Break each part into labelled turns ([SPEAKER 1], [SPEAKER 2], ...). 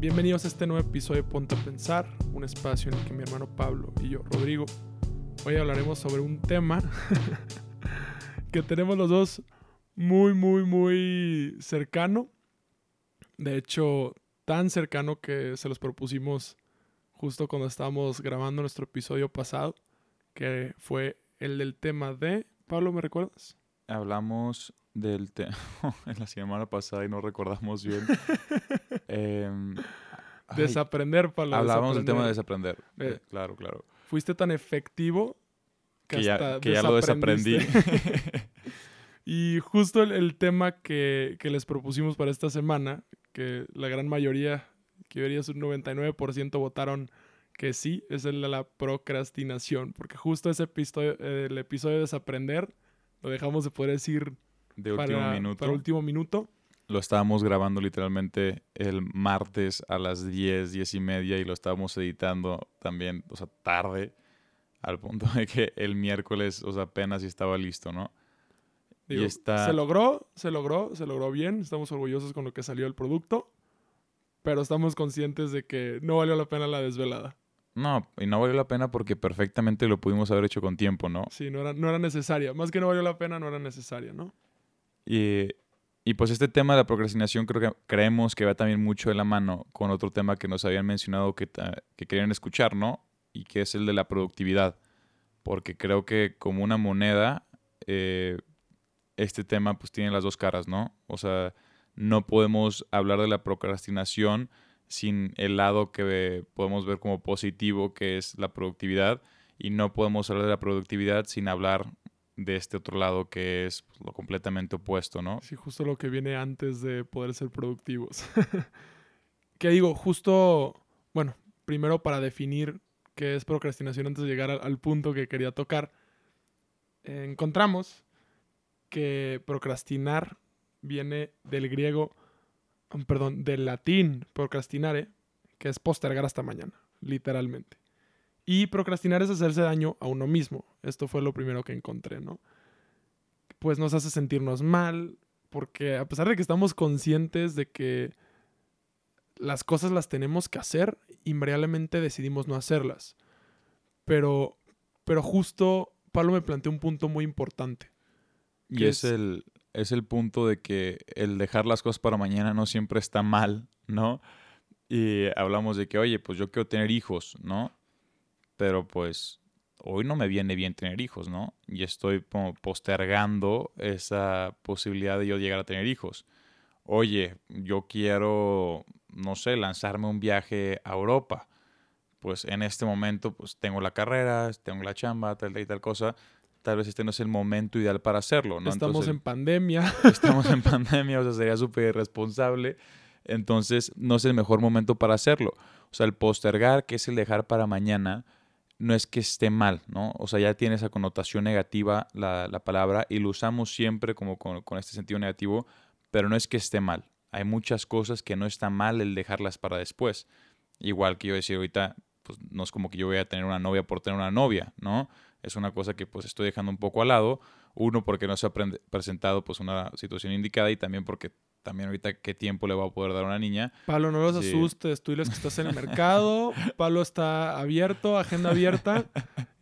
[SPEAKER 1] bienvenidos a este nuevo episodio de Ponte a Pensar, un espacio en el que mi hermano Pablo y yo, Rodrigo, hoy hablaremos sobre un tema que tenemos los dos muy, muy, muy cercano. De hecho, tan cercano que se los propusimos justo cuando estábamos grabando nuestro episodio pasado, que fue el del tema de... Pablo, ¿me recuerdas?
[SPEAKER 2] Hablamos del tema en la semana pasada y no recordamos bien. Em,
[SPEAKER 1] desaprender, Pablo.
[SPEAKER 2] Hablábamos del tema de desaprender. Eh, claro, claro.
[SPEAKER 1] Fuiste tan efectivo
[SPEAKER 2] que, ya, lo desaprendí.
[SPEAKER 1] y justo el, tema que, les propusimos para esta semana, que la gran mayoría, que ser un 99%, votaron que sí, es el de la procrastinación. Porque justo ese episodio, el episodio de desaprender, lo dejamos de poder decir
[SPEAKER 2] de último minuto.
[SPEAKER 1] Para último minuto.
[SPEAKER 2] Lo estábamos grabando literalmente el martes a las 10, 10 y media y lo estábamos editando también, o sea, tarde, al punto de que el miércoles, o sea, apenas estaba listo, ¿no?
[SPEAKER 1] y está... Se logró, se logró, se logró bien, estamos orgullosos con lo que salió el producto, pero estamos conscientes de que no valió la pena la desvelada.
[SPEAKER 2] No, y no valió la pena porque perfectamente lo pudimos haber hecho con tiempo, ¿no?
[SPEAKER 1] Sí, no era, no era necesaria. Más que no valió la pena, no era necesaria, ¿no?
[SPEAKER 2] Y, y pues este tema de la procrastinación creo que creemos que va también mucho de la mano con otro tema que nos habían mencionado que, que querían escuchar, ¿no? Y que es el de la productividad. Porque creo que como una moneda, eh, este tema pues tiene las dos caras, ¿no? O sea, no podemos hablar de la procrastinación sin el lado que podemos ver como positivo, que es la productividad, y no podemos hablar de la productividad sin hablar de este otro lado que es pues, lo completamente opuesto, ¿no?
[SPEAKER 1] Sí, justo lo que viene antes de poder ser productivos. que digo, justo, bueno, primero para definir qué es procrastinación antes de llegar al, punto que quería tocar, encontramos que procrastinar viene del griego perdón, del latín procrastinare, que es postergar hasta mañana, literalmente. Y procrastinar es hacerse daño a uno mismo. Esto fue lo primero que encontré, ¿no? Pues nos hace sentirnos mal, porque a pesar de que estamos conscientes de que las cosas las tenemos que hacer, invariablemente decidimos no hacerlas. Pero, pero justo Pablo me planteó un punto muy importante.
[SPEAKER 2] Y es, el, es el punto de que el dejar las cosas para mañana no siempre está mal, ¿no? Y hablamos de que, oye, pues yo quiero tener hijos, ¿no? Pero pues hoy no me viene bien tener hijos, ¿no? Y estoy postergando esa posibilidad de yo llegar a tener hijos. Oye, yo quiero, no sé, lanzarme un viaje a Europa. Pues en este momento, pues tengo la carrera, tengo la chamba, tal y tal cosa tal vez este no es el momento ideal para hacerlo. ¿no?
[SPEAKER 1] Estamos en pandemia.
[SPEAKER 2] Estamos en pandemia, o sea, sería súper irresponsable. Entonces, no es el mejor momento para hacerlo. O sea, el postergar, que es el dejar para mañana, no es que esté mal, ¿no? O sea, ya tiene esa connotación negativa la, la palabra y lo usamos siempre como con, con, este sentido negativo, pero no es que esté mal. Hay muchas cosas que no está mal el dejarlas para después. Igual que yo decir ahorita, pues no es como que yo voy a tener una novia por tener una novia, ¿no? es una cosa que pues estoy dejando un poco al lado. Uno, porque no se ha presentado pues una situación indicada y también porque también ahorita qué tiempo le va a poder dar a una niña.
[SPEAKER 1] Pablo, no los asustes, tú los que estás en el mercado, Pablo está abierto, agenda abierta,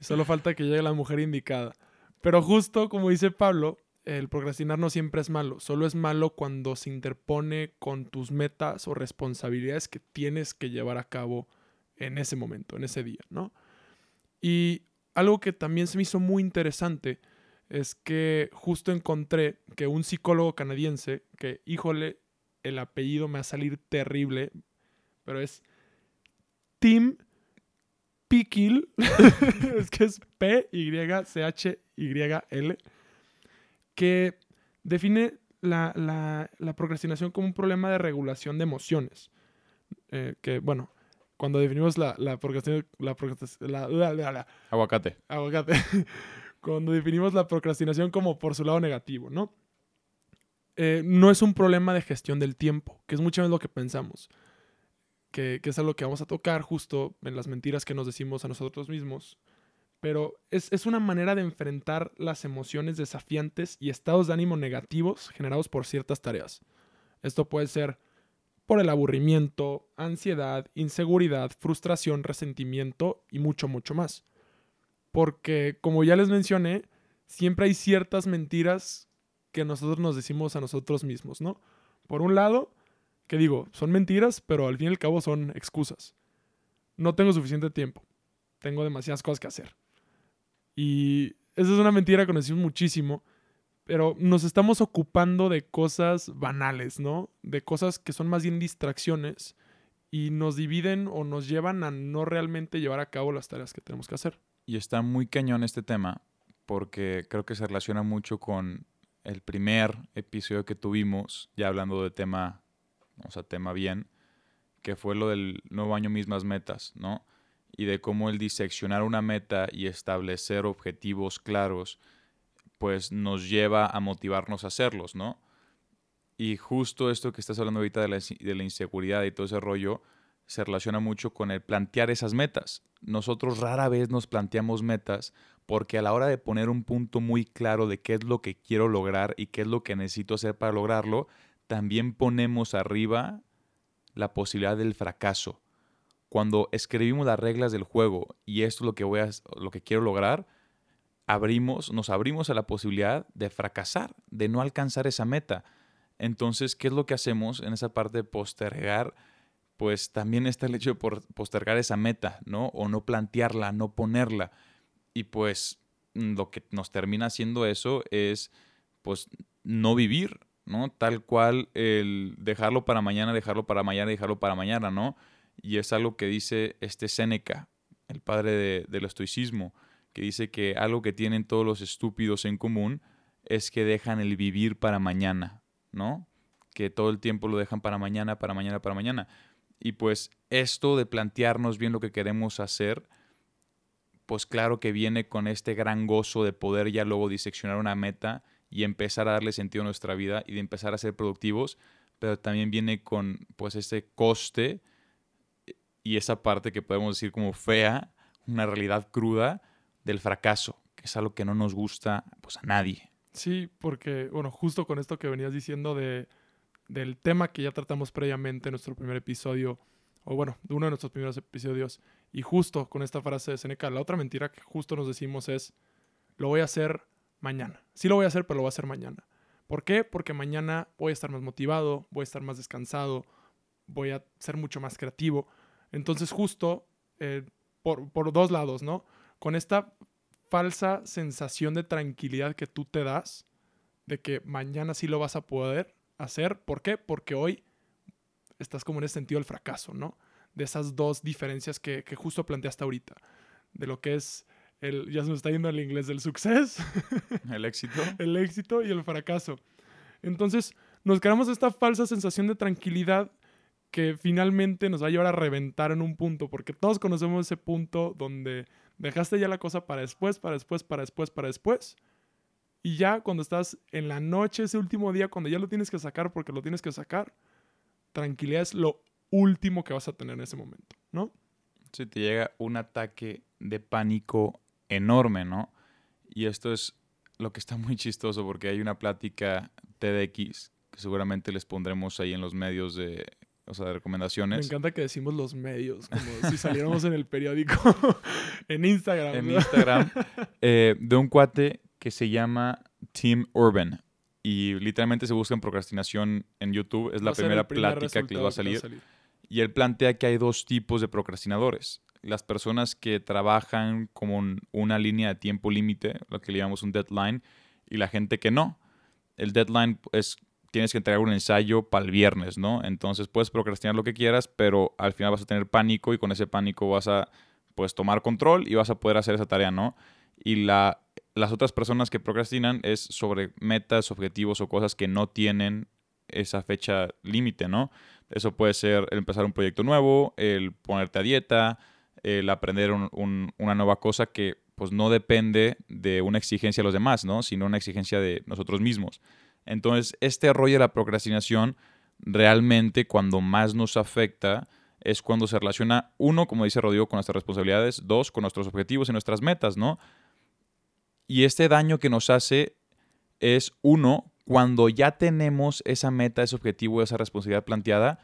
[SPEAKER 1] y solo falta que llegue la mujer indicada. Pero justo como dice Pablo, el procrastinar no siempre es malo, solo es malo cuando se interpone con tus metas o responsabilidades que tienes que llevar a cabo en ese momento, en ese día, ¿no? Y algo que también se me hizo muy interesante es que justo encontré que un psicólogo canadiense, que híjole, el apellido me va a salir terrible, pero es Tim Pickle, es que es P-Y-C-H-Y-L, que define la, procrastinación como un problema de regulación de emociones. Eh, que, bueno, cuando definimos la, la procrastinación, la,
[SPEAKER 2] aguacate.
[SPEAKER 1] Aguacate. cuando definimos la procrastinación como por su lado negativo, ¿no? Eh, no es un problema de gestión del tiempo, que es muchas veces lo que pensamos, que, es algo que vamos a tocar justo en las mentiras que nos decimos a nosotros mismos, pero es una manera de enfrentar las emociones desafiantes y estados de ánimo negativos generados por ciertas tareas. Esto puede ser por el aburrimiento, ansiedad, inseguridad, frustración, resentimiento y mucho, mucho más. Porque, como ya les mencioné, siempre hay ciertas mentiras que nosotros nos decimos a nosotros mismos, ¿no? Por un lado, que digo, son mentiras, pero al fin y al cabo son excusas. No tengo suficiente tiempo. Tengo demasiadas cosas que hacer. Y esa es una mentira que nos decimos muchísimo, pero nos estamos ocupando de cosas banales, ¿no? De cosas que son más bien distracciones y nos dividen o nos llevan a no realmente llevar a cabo las tareas que tenemos que hacer.
[SPEAKER 2] Y está muy cañón este tema porque creo que se relaciona mucho con el primer episodio que tuvimos, ya hablando de tema, o sea, tema bien, que fue lo del nuevo año mismas metas, ¿no? Y de cómo el diseccionar una meta y establecer objetivos claros, pues nos lleva a motivarnos a hacerlos, ¿no? Y justo esto que estás hablando ahorita de la, de la inseguridad y todo ese rollo, se relaciona mucho con el plantear esas metas. Nosotros rara vez nos planteamos metas porque a la hora de poner un punto muy claro de qué es lo que quiero lograr y qué es lo que necesito hacer para lograrlo, también ponemos arriba la posibilidad del fracaso. Cuando escribimos las reglas del juego y esto es lo que voy a, lo que quiero lograr, abrimos, nos abrimos a la posibilidad de fracasar, de no alcanzar esa meta. Entonces, ¿qué es lo que hacemos en esa parte de postergar? Pues también está el hecho de postergar esa meta, ¿no? O no plantearla, no ponerla. Y pues lo que nos termina haciendo eso es pues no vivir, ¿no? Tal cual el dejarlo para mañana, dejarlo para mañana, dejarlo para mañana, ¿no? Y es algo que dice este Séneca, el padre del estoicismo, que dice que algo que tienen todos los estúpidos en común es que dejan el vivir para mañana, ¿no? Que todo el tiempo lo dejan para mañana, para mañana, para mañana. Y pues esto de plantearnos bien lo que queremos hacer, pues claro que viene con este gran gozo de poder ya luego diseccionar una meta y empezar a darle sentido a nuestra vida y de empezar a ser productivos, pero también viene con pues ese coste y esa parte que podemos decir como fea, una realidad cruda del fracaso, que es algo que no nos gusta pues a nadie.
[SPEAKER 1] Sí, porque bueno, justo con esto que venías diciendo de, del tema que ya tratamos previamente en nuestro primer episodio, o bueno, de uno de nuestros primeros episodios, y justo con esta frase de Seneca, la otra mentira que justo nos decimos es, lo voy a hacer mañana. Sí lo voy a hacer, pero lo voy a hacer mañana. ¿Por qué? Porque mañana voy a estar más motivado, voy a estar más descansado, voy a ser mucho más creativo. Entonces justo eh, por, por dos lados, ¿no? Con esta falsa sensación de tranquilidad que tú te das, de que mañana sí lo vas a poder hacer. ¿Por qué? Porque hoy estás como en ese sentido del fracaso, ¿no? De esas dos diferencias que, que justo planteaste ahorita. De lo que es el, ya se nos está yendo el inglés del success.
[SPEAKER 2] El éxito.
[SPEAKER 1] el éxito y el fracaso. Entonces, nos creamos esta falsa sensación de tranquilidad que finalmente nos va a llevar a reventar en un punto, porque todos conocemos ese punto donde dejaste ya la cosa para después, para después, para después, para después. Y ya cuando estás en la noche, ese último día, cuando ya lo tienes que sacar porque lo tienes que sacar, tranquilidad es lo último que vas a tener en ese momento, ¿no?
[SPEAKER 2] Si te llega un ataque de pánico enorme, ¿no? Y esto es lo que está muy chistoso porque hay una plática TEDx que seguramente les pondremos ahí en los medios de, o sea, de recomendaciones.
[SPEAKER 1] Me encanta que decimos los medios, como si saliéramos en el periódico, en Instagram.
[SPEAKER 2] En Instagram, eh, de un cuate que se llama Tim Urban. Y literalmente se busca en procrastinación en YouTube. Es la primera plática que les va a salir. Y él plantea que hay dos tipos de procrastinadores las personas que trabajan con una línea de tiempo límite, lo que le llamamos un deadline, y la gente que no. El deadline es tienes que entregar un ensayo para el viernes, ¿no? Entonces puedes procrastinar lo que quieras, pero al final vas a tener pánico y con ese pánico vas a pues tomar control y vas a poder hacer esa tarea, ¿no? Y la, las otras personas que procrastinan es sobre metas, objetivos o cosas que no tienen esa fecha límite, ¿no? Eso puede ser el empezar un proyecto nuevo, el ponerte a dieta, el aprender una nueva cosa que pues no depende de una exigencia de los demás, ¿no? Sino una exigencia de nosotros mismos. Entonces, este rollo de la procrastinación realmente cuando más nos afecta es cuando se relaciona, uno, como dice Rodrigo, con nuestras responsabilidades, dos, con nuestros objetivos y nuestras metas, ¿no? Y este daño que nos hace es, uno, cuando ya tenemos esa meta, ese objetivo, esa responsabilidad planteada,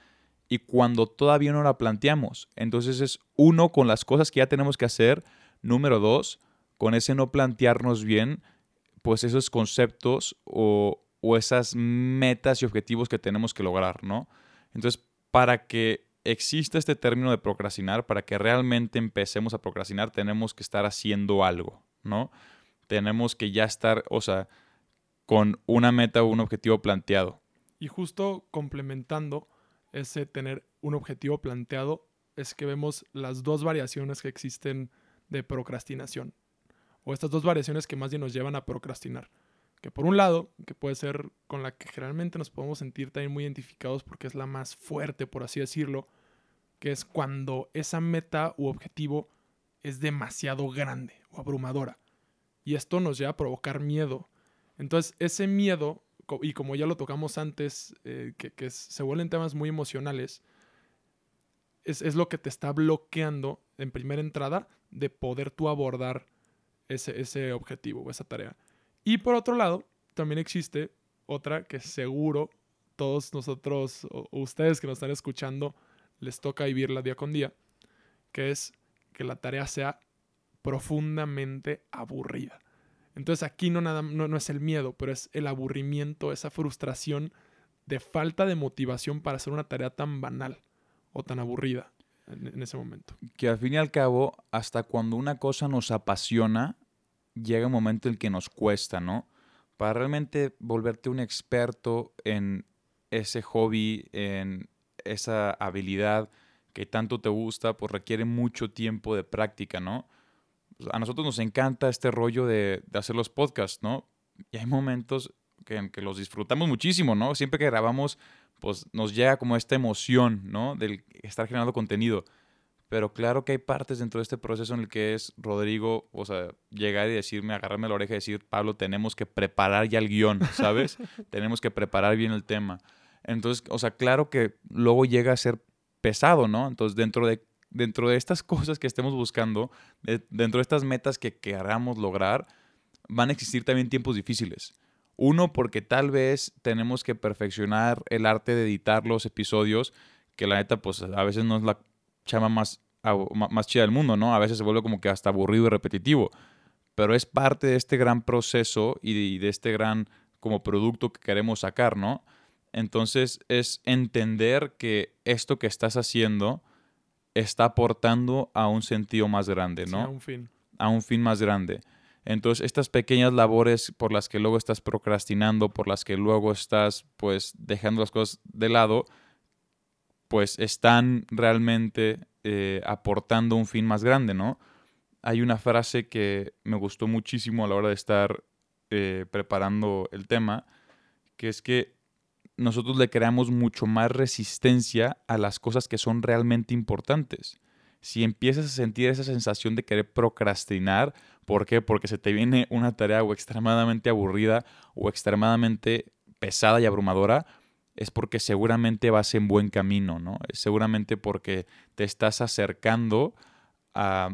[SPEAKER 2] y cuando todavía no la planteamos. Entonces es uno con las cosas que ya tenemos que hacer. Número dos, con ese no plantearnos bien, pues esos conceptos o, o esas metas y objetivos que tenemos que lograr, ¿no? Entonces, para que exista este término de procrastinar, para que realmente empecemos a procrastinar, tenemos que estar haciendo algo, ¿no? Tenemos que ya estar, o sea, con una meta o un objetivo planteado.
[SPEAKER 1] Y justo complementando ese tener un objetivo planteado, es que vemos las dos variaciones que existen de procrastinación. O estas dos variaciones que más bien nos llevan a procrastinar. Que por un lado, que puede ser con la que generalmente nos podemos sentir también muy identificados porque es la más fuerte, por así decirlo, que es cuando esa meta u objetivo es demasiado grande o abrumadora. Y esto nos lleva a provocar miedo. Entonces, ese miedo, y como ya lo tocamos antes, eh, que, se vuelven temas muy emocionales, es, es, lo que te está bloqueando en primera entrada de poder tú abordar ese, ese objetivo o esa tarea. Y por otro lado, también existe otra que seguro todos nosotros o ustedes que nos están escuchando les toca vivirla día con día, que es que la tarea sea profundamente aburrida. Entonces aquí no, nada, no, es el miedo, pero es el aburrimiento, esa frustración de falta de motivación para hacer una tarea tan banal o tan aburrida en, en ese momento.
[SPEAKER 2] Que al fin y al cabo, hasta cuando una cosa nos apasiona, llega un momento en el que nos cuesta, ¿no? Para realmente volverte un experto en ese hobby, en esa habilidad que tanto te gusta, pues requiere mucho tiempo de práctica, ¿no? Pues, a nosotros nos encanta este rollo de, hacer los podcasts, ¿no? Y hay momentos que, que los disfrutamos muchísimo, ¿no? Siempre que grabamos, pues nos llega como esta emoción, ¿no? Del estar generando contenido. Pero claro que hay partes dentro de este proceso en el que es Rodrigo, o sea, llegar y decirme, agarrarme la oreja y decir, Pablo, tenemos que preparar ya el guion, ¿sabes? tenemos que preparar bien el tema. Entonces, o sea, claro que luego llega a ser pesado, ¿no? Entonces, dentro de, dentro de estas cosas que estemos buscando, dentro de estas metas que queramos lograr, van a existir también tiempos difíciles. Uno, porque tal vez tenemos que perfeccionar el arte de editar los episodios, que la neta, pues a veces no es la chama más, más chida del mundo, ¿no? A veces se vuelve como que hasta aburrido y repetitivo. Pero es parte de este gran proceso y de, este gran como producto que queremos sacar, ¿no? Entonces es entender que esto que estás haciendo está aportando a un sentido más grande, ¿no?
[SPEAKER 1] a un fin.
[SPEAKER 2] A un fin más grande. Entonces, estas pequeñas labores por las que luego estás procrastinando, por las que luego estás, pues, dejando las cosas de lado, pues están realmente eh, aportando un fin más grande, ¿no? Hay una frase que me gustó muchísimo a la hora de estar eh, preparando el tema, que es que nosotros le creamos mucho más resistencia a las cosas que son realmente importantes. Si empiezas a sentir esa sensación de querer procrastinar, ¿por qué? Porque se te viene una tarea o extremadamente aburrida o extremadamente pesada y abrumadora, es porque seguramente vas en buen camino, ¿no? Es seguramente porque te estás acercando a,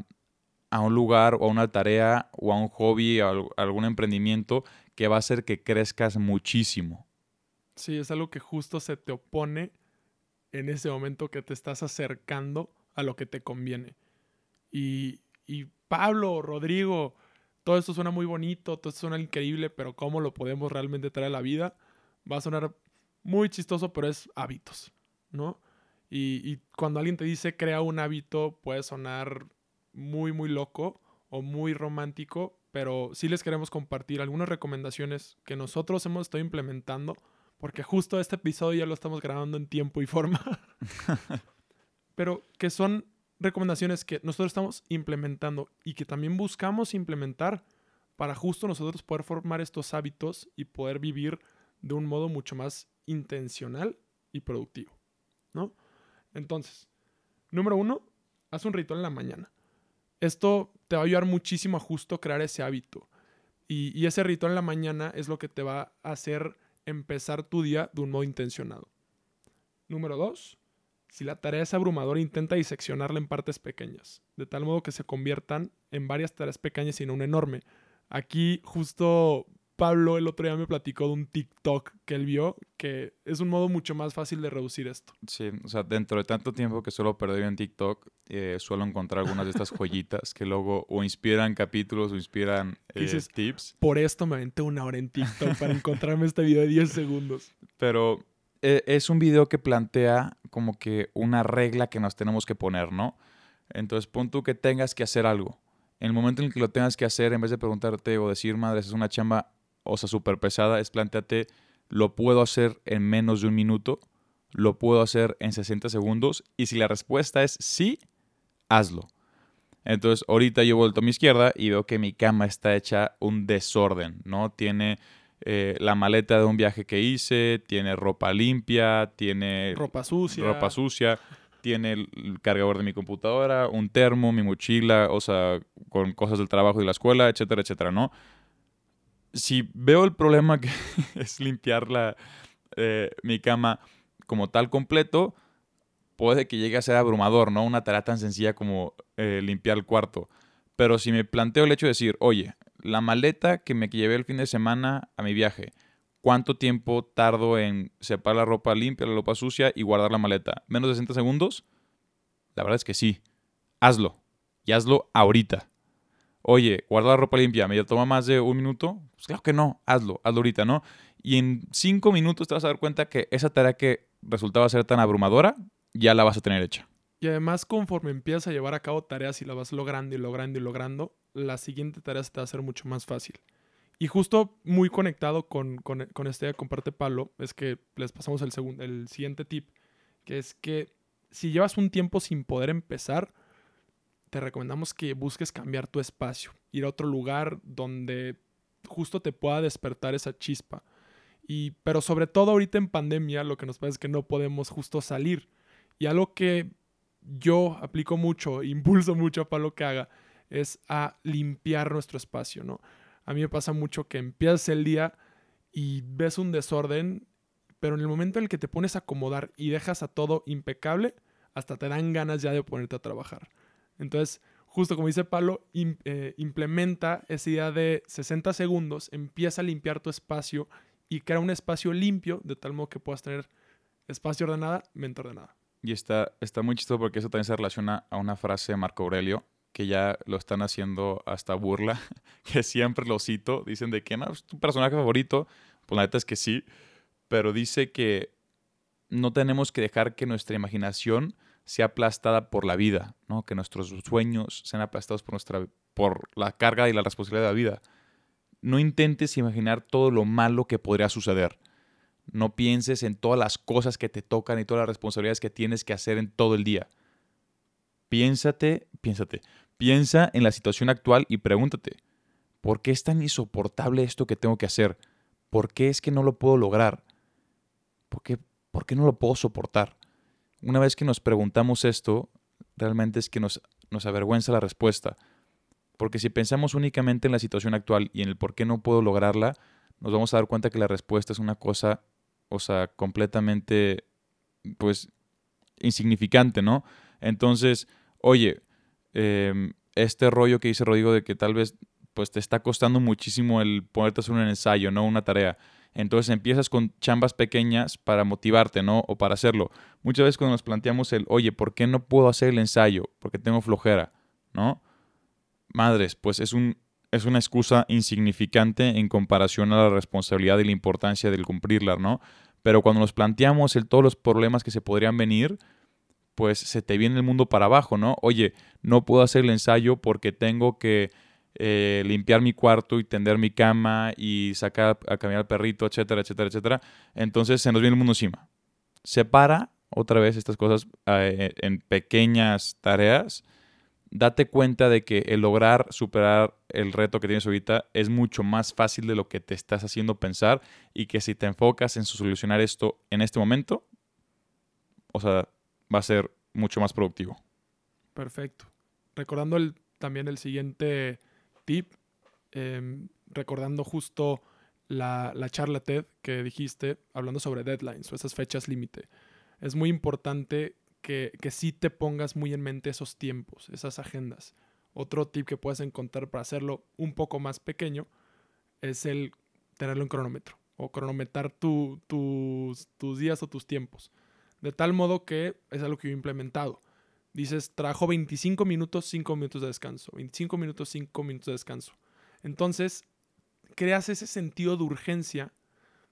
[SPEAKER 2] un lugar o a una tarea o a un hobby o a algún emprendimiento que va a hacer que crezcas muchísimo.
[SPEAKER 1] Sí, es algo que justo se te opone en ese momento que te estás acercando a lo que te conviene. Y, y Pablo, Rodrigo, todo esto suena muy bonito, todo esto suena increíble, pero ¿cómo lo podemos realmente traer a la vida? Va a sonar muy chistoso, pero es hábitos, ¿no? Y, cuando alguien te dice crea un hábito, puede sonar muy, muy loco o muy romántico, pero sí les queremos compartir algunas recomendaciones que nosotros hemos estado implementando, porque justo este episodio ya lo estamos grabando en tiempo y forma, pero que son recomendaciones que nosotros estamos implementando y que también buscamos implementar para justo nosotros poder formar estos hábitos y poder vivir de un modo mucho más intencional y productivo, ¿no? Entonces, número uno, haz un ritual en la mañana. Esto te va a ayudar muchísimo a justo crear ese hábito. Y, ese ritual en la mañana es lo que te va a hacer empezar tu día de un modo intencionado. Número dos, si la tarea es abrumadora, intenta diseccionarla en partes pequeñas, de tal modo que se conviertan en varias tareas pequeñas y no una enorme. Aquí justo Pablo el otro día me platicó de un TikTok que él vio, que es un modo mucho más fácil de reducir esto.
[SPEAKER 2] Sí, o sea, dentro de tanto tiempo que suelo perder en TikTok, eh, suelo encontrar algunas de estas joyitas que luego o inspiran capítulos o inspiran eh,
[SPEAKER 1] Dices,
[SPEAKER 2] tips.
[SPEAKER 1] Por esto me aventé una hora en TikTok para encontrarme este video de 10 segundos.
[SPEAKER 2] Pero eh, es un video que plantea como que una regla que nos tenemos que poner, ¿no? Entonces, pon tú que tengas que hacer algo. En el momento en el que lo tengas que hacer, en vez de preguntarte o decir, madre, es una chamba, o sea, súper pesada, es plantearte, ¿lo puedo hacer en menos de un minuto? ¿Lo puedo hacer en 60 segundos? Y si la respuesta es sí, hazlo. Entonces, ahorita yo he vuelto a mi izquierda y veo que mi cama está hecha un desorden, ¿no? Tiene eh, la maleta de un viaje que hice, tiene ropa limpia, tiene
[SPEAKER 1] Ropa sucia.
[SPEAKER 2] ropa sucia, tiene el cargador de mi computadora, un termo, mi mochila, o sea, con cosas del trabajo y de la escuela, etcétera, etcétera, ¿no? Si veo el problema que es limpiar la, eh, mi cama como tal completo, puede que llegue a ser abrumador, ¿no? Una tarea tan sencilla como eh, limpiar el cuarto. Pero si me planteo el hecho de decir, oye, la maleta que me llevé el fin de semana a mi viaje, ¿cuánto tiempo tardo en separar la ropa limpia, la ropa sucia y guardar la maleta? ¿Menos de 60 segundos? La verdad es que sí. Hazlo. Y hazlo ahorita. Oye, guardar la ropa limpia, ¿me toma más de un minuto? Pues claro que no. Hazlo. Hazlo ahorita, ¿no? Y en cinco minutos te vas a dar cuenta que esa tarea que resultaba ser tan abrumadora, ya la vas a tener hecha.
[SPEAKER 1] Y además, conforme empiezas a llevar a cabo tareas y la vas logrando y logrando y logrando, la siguiente tarea se te va a hacer mucho más fácil. Y justo muy conectado con, con, con esta idea que comparte Pablo, es que les pasamos el, segundo, el siguiente tip, que es que si llevas un tiempo sin poder empezar, te recomendamos que busques cambiar tu espacio, ir a otro lugar donde justo te pueda despertar esa chispa. Y, pero sobre todo ahorita en pandemia, lo que nos pasa es que no podemos justo salir. Y algo que yo aplico mucho, impulso mucho a Pablo que haga, es a limpiar nuestro espacio, ¿no? A mí me pasa mucho que empiezas el día y ves un desorden, pero en el momento en el que te pones a acomodar y dejas a todo impecable, hasta te dan ganas ya de ponerte a trabajar. Entonces, justo como dice Pablo, eh, implementa esa idea de 60 segundos, empieza a limpiar tu espacio y crea un espacio limpio de tal modo que puedas tener espacio ordenada, mente ordenada.
[SPEAKER 2] Y está, está muy chistoso porque eso también se relaciona a una frase de Marco Aurelio, que ya lo están haciendo hasta burla, que siempre lo cito. Dicen de que no, es tu personaje favorito. Pues la neta es que sí. Pero dice que no tenemos que dejar que nuestra imaginación sea aplastada por la vida. Que nuestros sueños sean aplastados por, nuestra, por la carga y la responsabilidad de la vida. No intentes imaginar todo lo malo que podría suceder. No pienses en todas las cosas que te tocan y todas las responsabilidades que tienes que hacer en todo el día. Piénsate, piénsate, piensa en la situación actual y pregúntate, ¿por qué es tan insoportable esto que tengo que hacer? ¿Por qué es que no lo puedo lograr? ¿Por qué, por qué no lo puedo soportar? Una vez que nos preguntamos esto, realmente es que nos, nos avergüenza la respuesta. Porque si pensamos únicamente en la situación actual y en el por qué no puedo lograrla, nos vamos a dar cuenta que la respuesta es una cosa, o sea, completamente, pues, insignificante, ¿no? Entonces, oye, eh, este rollo que dice Rodrigo de que tal vez, pues, te está costando muchísimo el ponerte a hacer un ensayo, ¿no? Una tarea. Entonces empiezas con chambas pequeñas para motivarte, ¿no? O para hacerlo. Muchas veces cuando nos planteamos el, oye, ¿por qué no puedo hacer el ensayo? Porque tengo flojera, ¿no? Madres, pues es un, es una excusa insignificante en comparación a la responsabilidad y la importancia del cumplirla, ¿no? Pero cuando nos planteamos el, todos los problemas que se podrían venir, pues se te viene el mundo para abajo, ¿no? Oye, no puedo hacer el ensayo porque tengo que eh, limpiar mi cuarto y tender mi cama y sacar a caminar al perrito, etcétera, etcétera, etcétera. Entonces se nos viene el mundo encima. Separa otra vez estas cosas eh, en pequeñas tareas date cuenta de que el lograr superar el reto que tienes ahorita es mucho más fácil de lo que te estás haciendo pensar y que si te enfocas en solucionar esto en este momento, o sea, va a ser mucho más productivo.
[SPEAKER 1] Perfecto. Recordando también el siguiente tip, eh, recordando justo la, la charla TED que dijiste, hablando sobre deadlines o esas fechas límite. Es muy importante que, que sí te pongas muy en mente esos tiempos, esas agendas. Otro tip que puedes encontrar para hacerlo un poco más pequeño es el tenerlo en cronómetro o cronometrar tus, tus días o tus tiempos. De tal modo que es algo que yo he implementado. Dices, trabajo 25 minutos, 5 minutos de descanso. 25 minutos, 5 minutos de descanso. Entonces, creas ese sentido de urgencia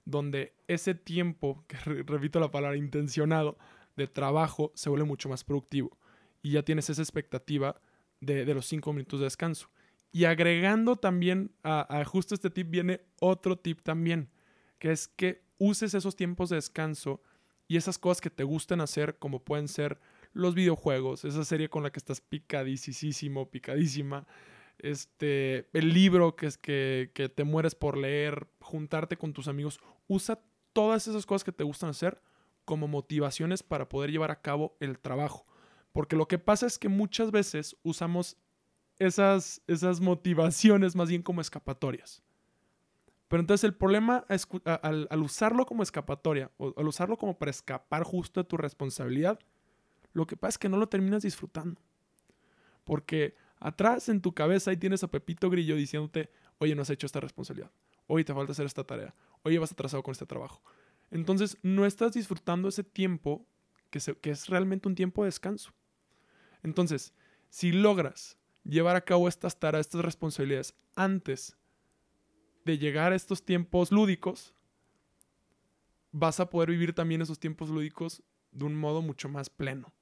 [SPEAKER 1] donde ese tiempo, que repito la palabra intencionado, de trabajo se vuelve mucho más productivo. Y ya tienes esa expectativa de, los 5 minutos de descanso. Y agregando también a, a justo este tip viene otro tip también, que es que uses esos tiempos de descanso y esas cosas que te gustan hacer, como pueden ser los videojuegos, esa serie con la que estás picadísimo, picadísima, este, el libro que, es que, que te mueres por leer, juntarte con tus amigos, usa todas esas cosas que te gustan hacer como motivaciones para poder llevar a cabo el trabajo. Porque lo que pasa es que muchas veces usamos esas, esas motivaciones más bien como escapatorias. Pero entonces el problema al, al, usarlo como escapatoria o al usarlo como para escapar justo de tu responsabilidad, lo que pasa es que no lo terminas disfrutando. Porque atrás en tu cabeza ahí tienes a Pepito Grillo diciéndote, oye, no has hecho esta responsabilidad, oye, te falta hacer esta tarea, oye, vas atrasado con este trabajo. Entonces no estás disfrutando ese tiempo que, que es realmente un tiempo de descanso. Entonces, si logras llevar a cabo estas tareas, estas responsabilidades antes de llegar a estos tiempos lúdicos, vas a poder vivir también esos tiempos lúdicos de un modo mucho más pleno.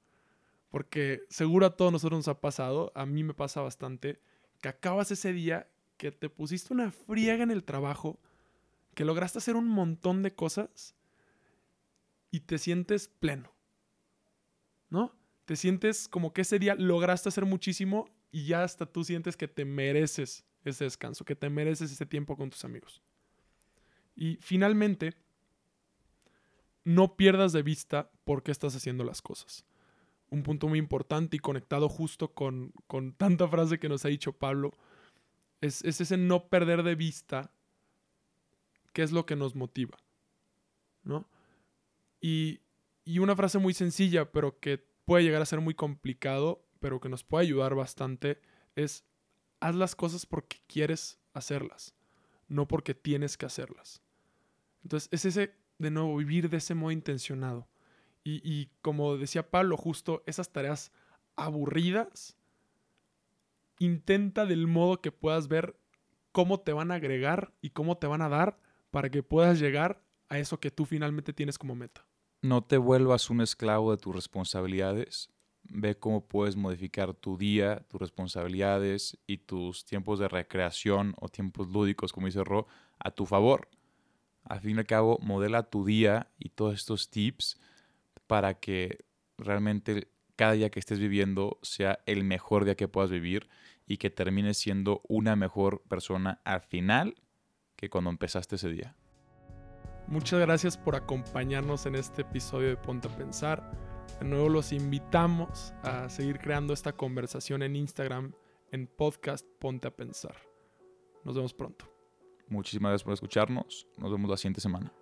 [SPEAKER 1] Porque seguro a todos nosotros nos ha pasado, a mí me pasa bastante, que acabas ese día que te pusiste una friega en el trabajo, que lograste hacer un montón de cosas y te sientes pleno. ¿No? Te sientes como que ese día lograste hacer muchísimo y ya hasta tú sientes que te mereces ese descanso, que te mereces ese tiempo con tus amigos. Y finalmente, no pierdas de vista por qué estás haciendo las cosas. Un punto muy importante y conectado justo con, con tanta frase que nos ha dicho Pablo, es, es ese no perder de vista qué es lo que nos motiva. ¿No? Y, y una frase muy sencilla, pero que puede llegar a ser muy complicado, pero que nos puede ayudar bastante, es haz las cosas porque quieres hacerlas, no porque tienes que hacerlas. Entonces, es ese, de nuevo, vivir de ese modo intencionado. Y, como decía Pablo, justo esas tareas aburridas, intenta del modo que puedas ver cómo te van a agregar y cómo te van a dar para que puedas llegar a eso que tú finalmente tienes como meta.
[SPEAKER 2] No te vuelvas un esclavo de tus responsabilidades, ve cómo puedes modificar tu día, tus responsabilidades y tus tiempos de recreación o tiempos lúdicos, como dice Ro, a tu favor. Al fin y al cabo, modela tu día y todos estos tips para que realmente cada día que estés viviendo sea el mejor día que puedas vivir y que termines siendo una mejor persona al final que cuando empezaste ese día.
[SPEAKER 1] Muchas gracias por acompañarnos en este episodio de Ponte a Pensar. De nuevo los invitamos a seguir creando esta conversación en Instagram en podcast Ponte a Pensar. Nos vemos pronto.
[SPEAKER 2] Muchísimas gracias por escucharnos. Nos vemos la siguiente semana.